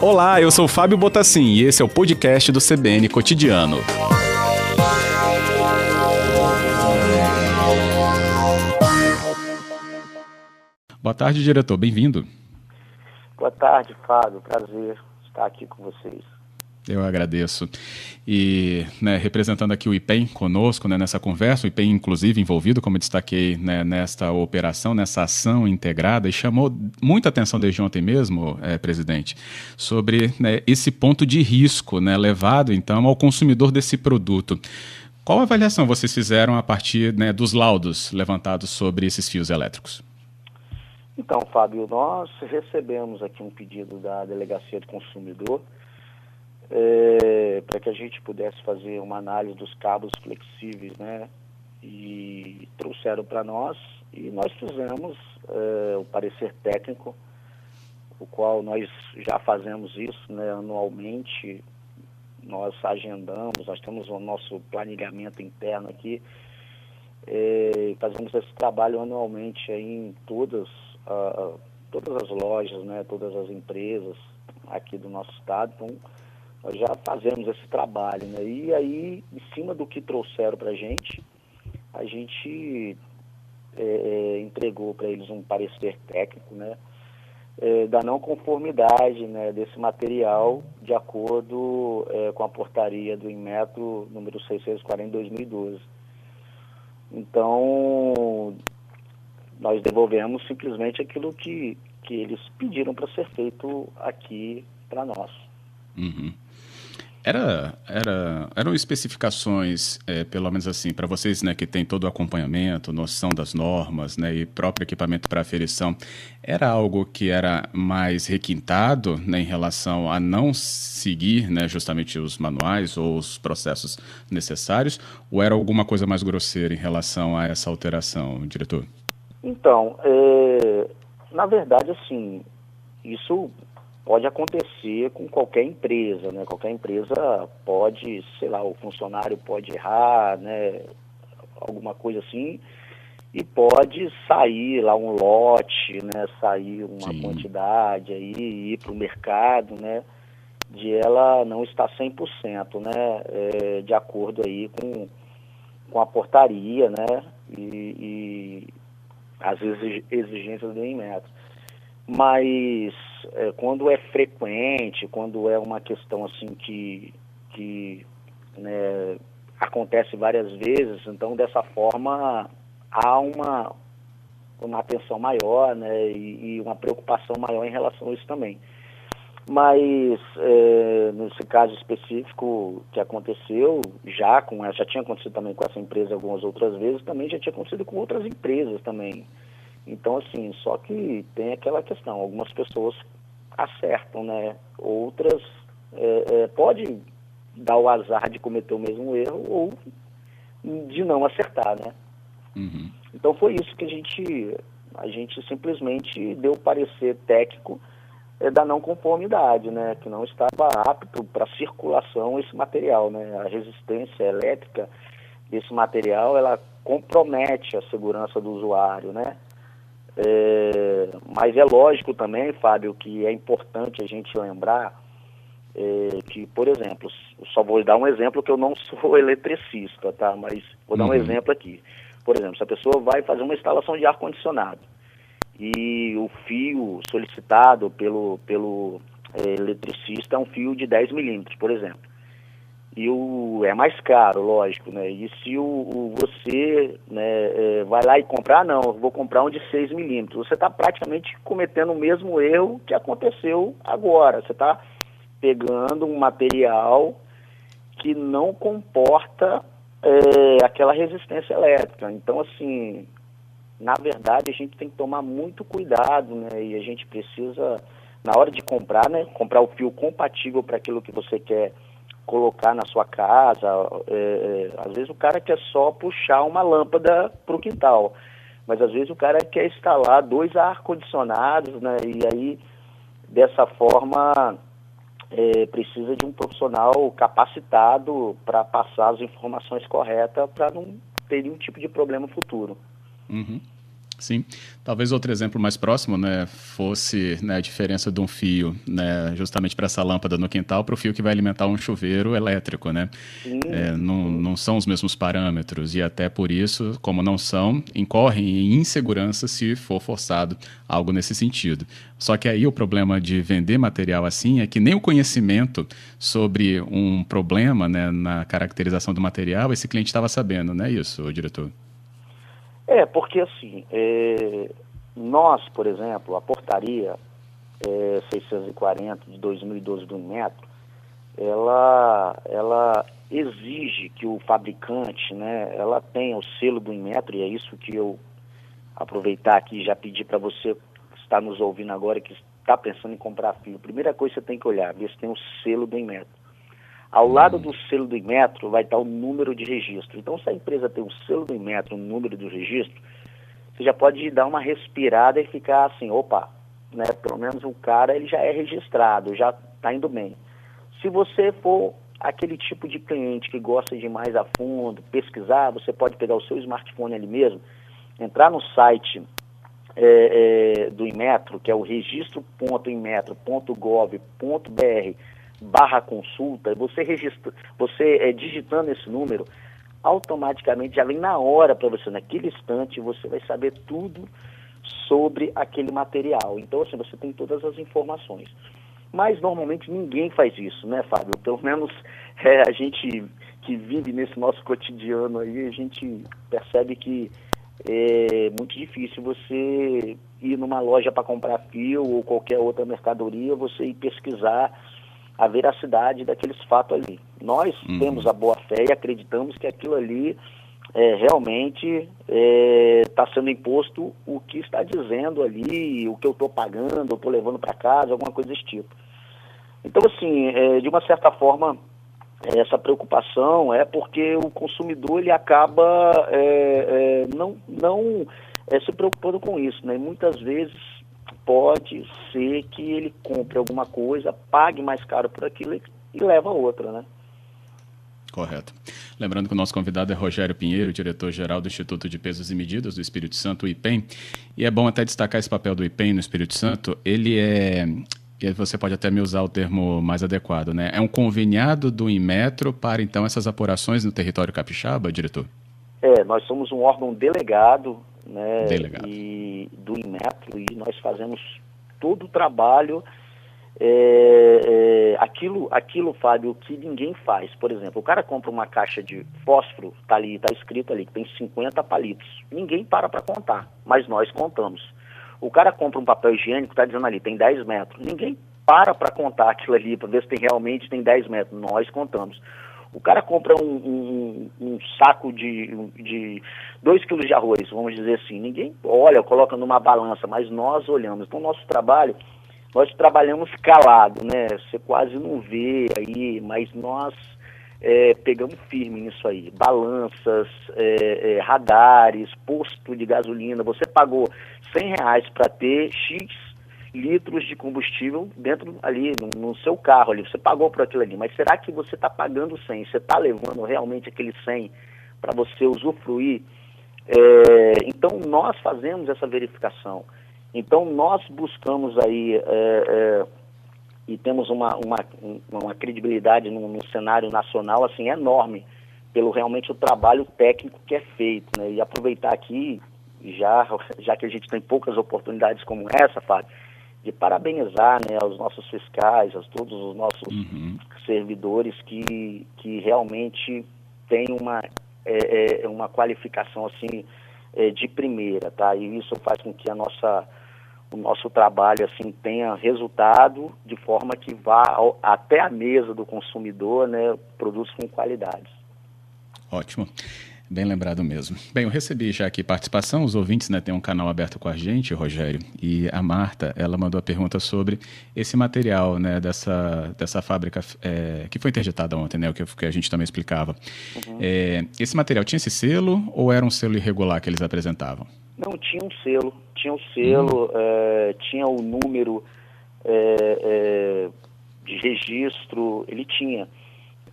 Olá, eu sou Fábio Botassin e esse é o podcast do CBN Cotidiano. Boa tarde, diretor. Bem-vindo. Boa tarde, Fábio. Prazer estar aqui com vocês. Eu agradeço. E né, representando aqui o IPEM conosco né, nessa conversa, o IPEM inclusive envolvido, como destaquei, né, nesta operação, nessa ação integrada, e chamou muita atenção desde ontem mesmo, é, presidente, sobre né, esse ponto de risco né, levado então ao consumidor desse produto. Qual avaliação vocês fizeram a partir né, dos laudos levantados sobre esses fios elétricos? Então, Fábio, nós recebemos aqui um pedido da Delegacia do Consumidor é, para que a gente pudesse fazer uma análise dos cabos flexíveis, né? E trouxeram para nós e nós fizemos é, o parecer técnico, o qual nós já fazemos isso né, anualmente, nós agendamos, nós temos o nosso planejamento interno aqui, é, fazemos esse trabalho anualmente em todas, uh, todas as lojas, né, todas as empresas aqui do nosso estado. Então, nós já fazemos esse trabalho, né? E aí, em cima do que trouxeram para a gente, a gente é, é, entregou para eles um parecer técnico, né? É, da não conformidade né, desse material de acordo é, com a portaria do Inmetro número 640 de 2012. Então, nós devolvemos simplesmente aquilo que, que eles pediram para ser feito aqui para nós. Uhum. Era, era, eram especificações, é, pelo menos assim, para vocês né, que tem todo o acompanhamento, noção das normas né, e próprio equipamento para aferição, era algo que era mais requintado né, em relação a não seguir né, justamente os manuais ou os processos necessários, ou era alguma coisa mais grosseira em relação a essa alteração, diretor? Então, é, na verdade, assim, isso pode acontecer com qualquer empresa, né? Qualquer empresa pode, sei lá, o funcionário pode errar, né? Alguma coisa assim, e pode sair lá um lote, né? Sair uma Sim. quantidade aí, ir para o mercado, né? De ela não estar 100%, né? É, de acordo aí com, com a portaria, né? E, e as exigências do Inmetro. Mas é, quando é frequente, quando é uma questão assim que, que né, acontece várias vezes, então dessa forma há uma, uma atenção maior né, e, e uma preocupação maior em relação a isso também. Mas é, nesse caso específico que aconteceu, já com já tinha acontecido também com essa empresa algumas outras vezes, também já tinha acontecido com outras empresas também. Então, assim, só que tem aquela questão, algumas pessoas acertam, né? Outras é, é, pode dar o azar de cometer o mesmo erro ou de não acertar, né? Uhum. Então foi isso que a gente, a gente simplesmente deu parecer técnico é, da não conformidade, né? Que não estava apto para circulação esse material, né? A resistência elétrica desse material, ela compromete a segurança do usuário, né? É, mas é lógico também, Fábio, que é importante a gente lembrar é, que, por exemplo, só vou dar um exemplo que eu não sou eletricista, tá? Mas vou dar um uhum. exemplo aqui. Por exemplo, se a pessoa vai fazer uma instalação de ar-condicionado e o fio solicitado pelo, pelo é, eletricista é um fio de 10 milímetros, por exemplo e o é mais caro, lógico, né? E se o, o você né, vai lá e comprar, não, eu vou comprar um de 6 milímetros, você está praticamente cometendo o mesmo erro que aconteceu agora. Você está pegando um material que não comporta é, aquela resistência elétrica. Então, assim, na verdade, a gente tem que tomar muito cuidado, né? E a gente precisa, na hora de comprar, né, comprar o fio compatível para aquilo que você quer colocar na sua casa. É, é, às vezes o cara quer só puxar uma lâmpada para o quintal, mas às vezes o cara quer instalar dois ar-condicionados, né? E aí, dessa forma, é, precisa de um profissional capacitado para passar as informações corretas para não ter nenhum tipo de problema futuro. Uhum. Sim. Talvez outro exemplo mais próximo né, fosse né, a diferença de um fio, né, justamente para essa lâmpada no quintal, para o fio que vai alimentar um chuveiro elétrico. Né? É, não, não são os mesmos parâmetros e até por isso, como não são, incorrem em insegurança se for forçado algo nesse sentido. Só que aí o problema de vender material assim é que nem o conhecimento sobre um problema né, na caracterização do material esse cliente estava sabendo, não é isso, diretor? É, porque assim, é, nós, por exemplo, a portaria é, 640 de 2012 do metro, ela, ela exige que o fabricante, né, ela tenha o selo do Inmetro, e é isso que eu aproveitar aqui e já pedir para você que está nos ouvindo agora, que está pensando em comprar fio. Primeira coisa que você tem que olhar, ver se tem o selo do Inmetro. Ao lado do selo do Inmetro vai estar o número de registro. Então, se a empresa tem o selo do Inmetro, o número do registro, você já pode dar uma respirada e ficar assim, opa, né? Pelo menos o cara ele já é registrado, já está indo bem. Se você for aquele tipo de cliente que gosta de ir mais a fundo, pesquisar, você pode pegar o seu smartphone ali mesmo, entrar no site é, é, do Inmetro, que é o registro.inmetro.gov.br barra consulta, você registra, você é, digitando esse número, automaticamente já vem na hora para você, naquele instante, você vai saber tudo sobre aquele material. Então, assim, você tem todas as informações. Mas normalmente ninguém faz isso, né, Fábio? Pelo menos é, a gente que vive nesse nosso cotidiano aí, a gente percebe que é muito difícil você ir numa loja para comprar fio ou qualquer outra mercadoria, você ir pesquisar a veracidade daqueles fatos ali. Nós uhum. temos a boa fé e acreditamos que aquilo ali é, realmente está é, tá sendo imposto o que está dizendo ali, o que eu estou pagando, eu estou levando para casa, alguma coisa desse tipo. Então, assim, é, de uma certa forma, essa preocupação é porque o consumidor ele acaba é, é, não, não é, se preocupando com isso, né? E muitas vezes pode ser que ele compre alguma coisa, pague mais caro por aquilo e, e leva outra, né? Correto. Lembrando que o nosso convidado é Rogério Pinheiro, diretor-geral do Instituto de Pesos e Medidas do Espírito Santo, o IPEM. E é bom até destacar esse papel do IPEM no Espírito Santo. Ele é, e você pode até me usar o termo mais adequado, né? É um conveniado do Inmetro para, então, essas apurações no território capixaba, diretor? É, nós somos um órgão delegado né, Delegado. e do Inmetro e nós fazemos todo o trabalho é, é, aquilo, aquilo, Fábio, que ninguém faz. Por exemplo, o cara compra uma caixa de fósforo, tá ali, tá escrito ali que tem 50 palitos. Ninguém para para contar, mas nós contamos. O cara compra um papel higiênico, tá dizendo ali, tem 10 metros. Ninguém para para contar aquilo ali, para ver se tem, realmente tem 10 metros. Nós contamos. O cara compra um, um, um saco de, de 2 quilos de arroz, vamos dizer assim. Ninguém olha, coloca numa balança, mas nós olhamos. Então, nosso trabalho, nós trabalhamos calado, né? Você quase não vê aí, mas nós é, pegamos firme nisso aí. Balanças, é, é, radares, posto de gasolina. Você pagou 100 reais para ter X litros de combustível dentro ali, no, no, seu carro ali. Você pagou por aquilo ali, mas será que você está pagando 100? Você está levando realmente aquele 100 para você usufruir? É, então, nós fazemos essa verificação. Então, nós buscamos aí é, é, e temos uma, uma, uma credibilidade no, no, cenário nacional assim enorme pelo realmente o trabalho técnico que é feito. Né? E aproveitar aqui, já, já que a gente tem poucas oportunidades como essa, Fábio, de parabenizar né, aos nossos fiscais, a todos os nossos uhum. servidores que, que realmente têm uma, é, é, uma qualificação assim é, de primeira, tá? E isso faz com que a nossa, o nosso trabalho assim tenha resultado de forma que vá ao, até a mesa do consumidor, né, produtos com qualidade. Ótimo. Bem lembrado mesmo. Bem, eu recebi já aqui participação, os ouvintes né, têm um canal aberto com a gente, Rogério, e a Marta, ela mandou a pergunta sobre esse material né, dessa, dessa fábrica é, que foi interditada ontem, né, o que, que a gente também explicava. Uhum. É, esse material tinha esse selo ou era um selo irregular que eles apresentavam? Não, tinha um selo, tinha um selo, uhum. é, tinha o número é, é, de registro, ele tinha.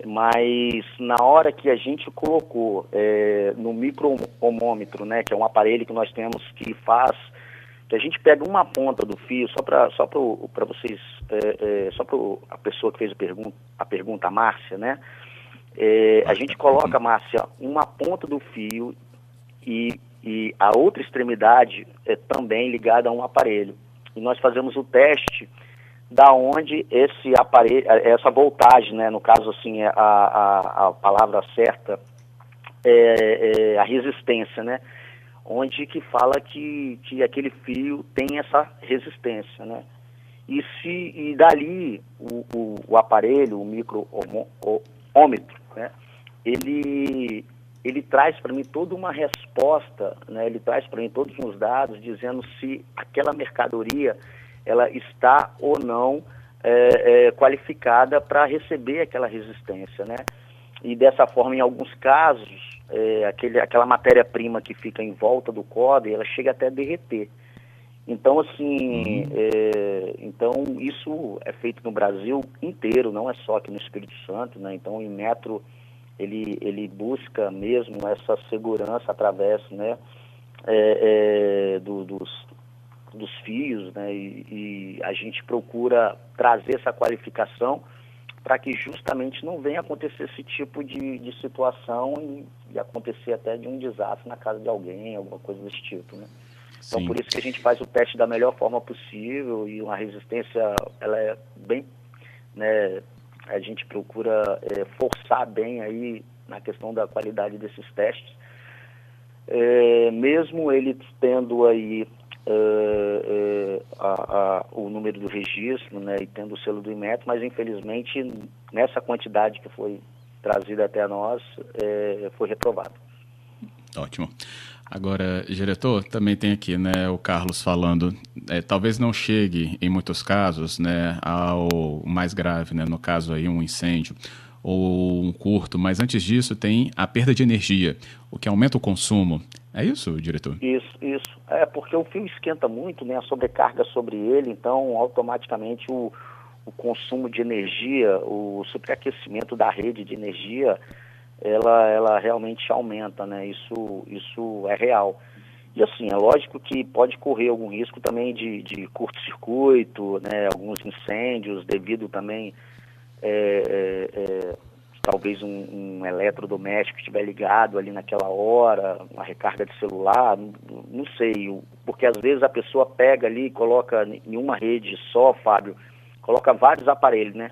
Mas na hora que a gente colocou é, no micro-homômetro, né, que é um aparelho que nós temos que faz, que a gente pega uma ponta do fio, só para só para vocês, é, é, só para a pessoa que fez a pergunta, a pergunta, a Márcia, né, é, a gente coloca, Márcia, uma ponta do fio e, e a outra extremidade é também ligada a um aparelho. E nós fazemos o teste da onde esse aparelho, essa voltagem, né, no caso assim, é a, a, a palavra certa é, é, a resistência, né, onde que fala que, que aquele fio tem essa resistência, né, e se e dali o, o, o aparelho, o micro-ômetro, né, ele ele traz para mim toda uma resposta, né, ele traz para mim todos os dados dizendo se aquela mercadoria ela está ou não é, é, qualificada para receber aquela resistência, né? E dessa forma, em alguns casos, é, aquele, aquela matéria-prima que fica em volta do cobre, ela chega até a derreter. Então, assim, uhum. é, então isso é feito no Brasil inteiro, não é só aqui no Espírito Santo, né? Então, o Inmetro, ele, ele busca mesmo essa segurança através, né, é, é, do, dos, dos fios, né? E, e a gente procura trazer essa qualificação para que justamente não venha acontecer esse tipo de, de situação e, e, acontecer até de um desastre na casa de alguém, alguma coisa desse tipo, né? Então, Sim. por isso que a gente faz o teste da melhor forma possível e uma resistência, ela é bem, né, a gente procura é, forçar bem aí na questão da qualidade desses testes. É, mesmo ele tendo aí uh, uh, a, a, o número do registro né, e tendo o selo do IMET, mas infelizmente nessa quantidade que foi trazida até nós uh, foi reprovado. Ótimo. Agora, diretor, também tem aqui né, o Carlos falando, talvez não chegue em muitos casos né, ao mais grave, né, no caso aí um incêndio, ou um curto, mas antes disso tem a perda de energia, o que aumenta o consumo. É isso, diretor? Isso, isso. É porque o fio esquenta muito, né? A sobrecarga sobre ele, então automaticamente o, o consumo de energia, o superaquecimento da rede de energia, ela, ela realmente aumenta, né? Isso, isso é real. E assim, é lógico que pode correr algum risco também de, de curto-circuito, né? Alguns incêndios devido também é, é, é, talvez um, um, eletrodoméstico estiver ligado ali naquela hora, uma recarga de celular, não, não, sei, porque às vezes a pessoa pega ali e coloca em uma rede só, Fábio, coloca vários aparelhos, né?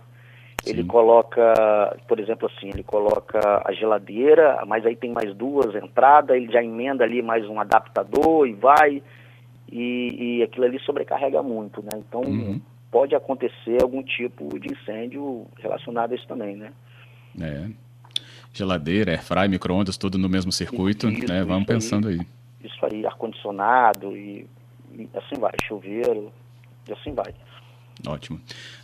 Sim. Ele coloca, por exemplo assim, ele coloca a geladeira, mas aí tem mais duas entradas, ele já emenda ali mais um adaptador e vai, e, e aquilo ali sobrecarrega muito, né? Então, uhum pode acontecer algum tipo de incêndio relacionado a isso também, né? É. Geladeira, airfry, micro-ondas, tudo no mesmo circuito, isso, né? Vamos pensando aí, aí. Isso aí, ar-condicionado e, e assim vai, chuveiro, e assim vai. Ótimo.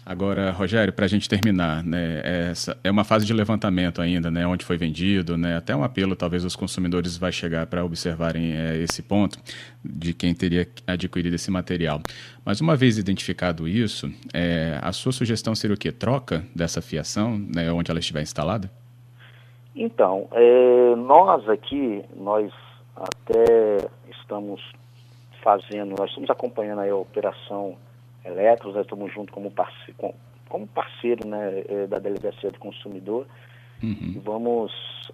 Agora, Rogério, para a gente terminar, né, essa é uma fase de levantamento ainda, né, onde foi vendido, né, até um apelo, talvez os consumidores vai chegar para observarem é, esse ponto de quem teria adquirido esse material. Mas uma vez identificado isso, é, a sua sugestão seria o quê? Troca dessa fiação, né, onde ela estiver instalada? Então, é, nós aqui, nós até estamos fazendo, nós estamos acompanhando a operação Eletros, nós estamos junto como parceiro, como parceiro né, é, da Delegacia do Consumidor uhum. e vamos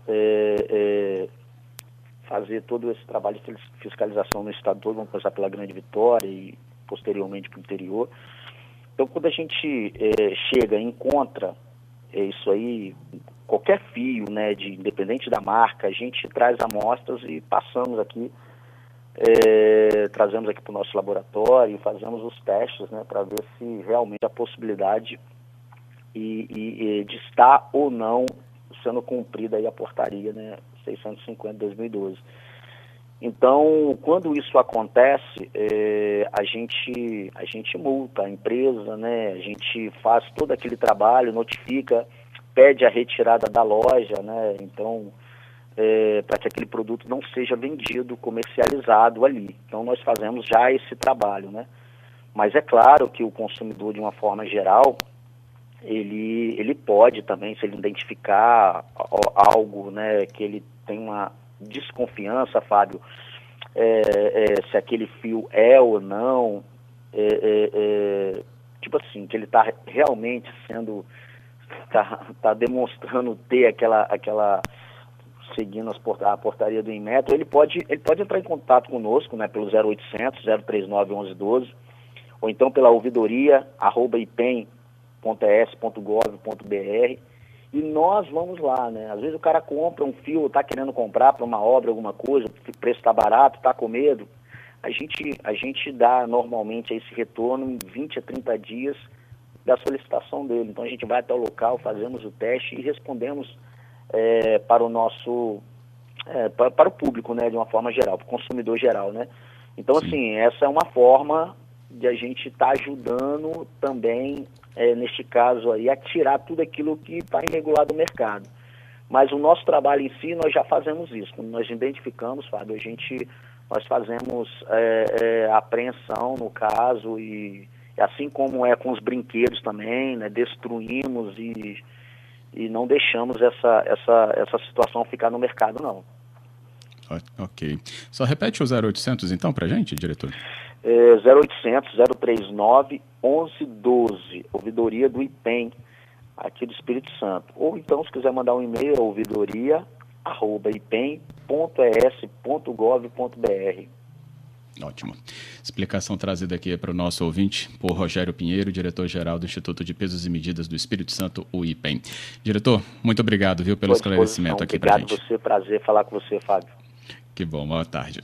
é, é, fazer todo esse trabalho de fiscalização no estado todo, vamos começar pela Grande Vitória e posteriormente para o interior. Então, quando a gente é, chega e encontra é, isso aí, qualquer fio, né, de, independente da marca, a gente traz amostras e passamos aqui é, trazemos aqui para o nosso laboratório e fazemos os testes né, para ver se realmente a possibilidade e, e, de estar ou não sendo cumprida a portaria né, 650 de 2012. Então, quando isso acontece, é, a, gente, a gente multa a empresa, né, a gente faz todo aquele trabalho, notifica, pede a retirada da loja, né, então é, para que aquele produto não seja vendido, comercializado ali. Então nós fazemos já esse trabalho, né? Mas é claro que o consumidor, de uma forma geral, ele, ele pode também, se ele identificar algo né, que ele tem uma desconfiança, Fábio, é, é, se aquele fio é ou não, é, é, é tipo assim, que ele está realmente sendo, está tá demonstrando ter aquela, aquela seguindo a portaria do Inmetro, ele pode, ele pode entrar em contato conosco, né, pelo 0800 039 1112, ou então pela ouvidoria, arroba e nós vamos lá, né? Às vezes o cara compra um fio, está querendo comprar para uma obra, alguma coisa, o preço está barato, está com medo. A gente, a gente dá normalmente esse retorno em 20 a 30 dias da solicitação dele. Então a gente vai até o local, fazemos o teste e respondemos é, para o nosso é, para, para, o público, né, de uma forma geral, para o consumidor geral, né? Então, assim, essa é uma forma de a gente estar tá ajudando também, é, neste caso aí, a tirar tudo aquilo que está irregular do mercado. Mas o nosso trabalho em si, nós já fazemos isso. Quando nós identificamos, Fábio, a gente, nós fazemos é, é, apreensão no caso e assim como é com os brinquedos também, né, destruímos e e não deixamos essa, essa, essa situação ficar no mercado, não. Ok. Só repete o 0800 então para gente, diretor? É 0800 039 1112, ouvidoria do IPEM, aqui do Espírito Santo. Ou então, se quiser mandar um e-mail, ouvidoria arroba ipem.es.gov.br. Ótimo. Explicação trazida aqui para o nosso ouvinte por Rogério Pinheiro, diretor-geral do Instituto de Pesos e Medidas do Espírito Santo, o IPEM. Diretor, muito obrigado, viu, pelo esclarecimento aqui para a gente. Obrigado você, prazer falar com você, Fábio. Que bom, boa tarde.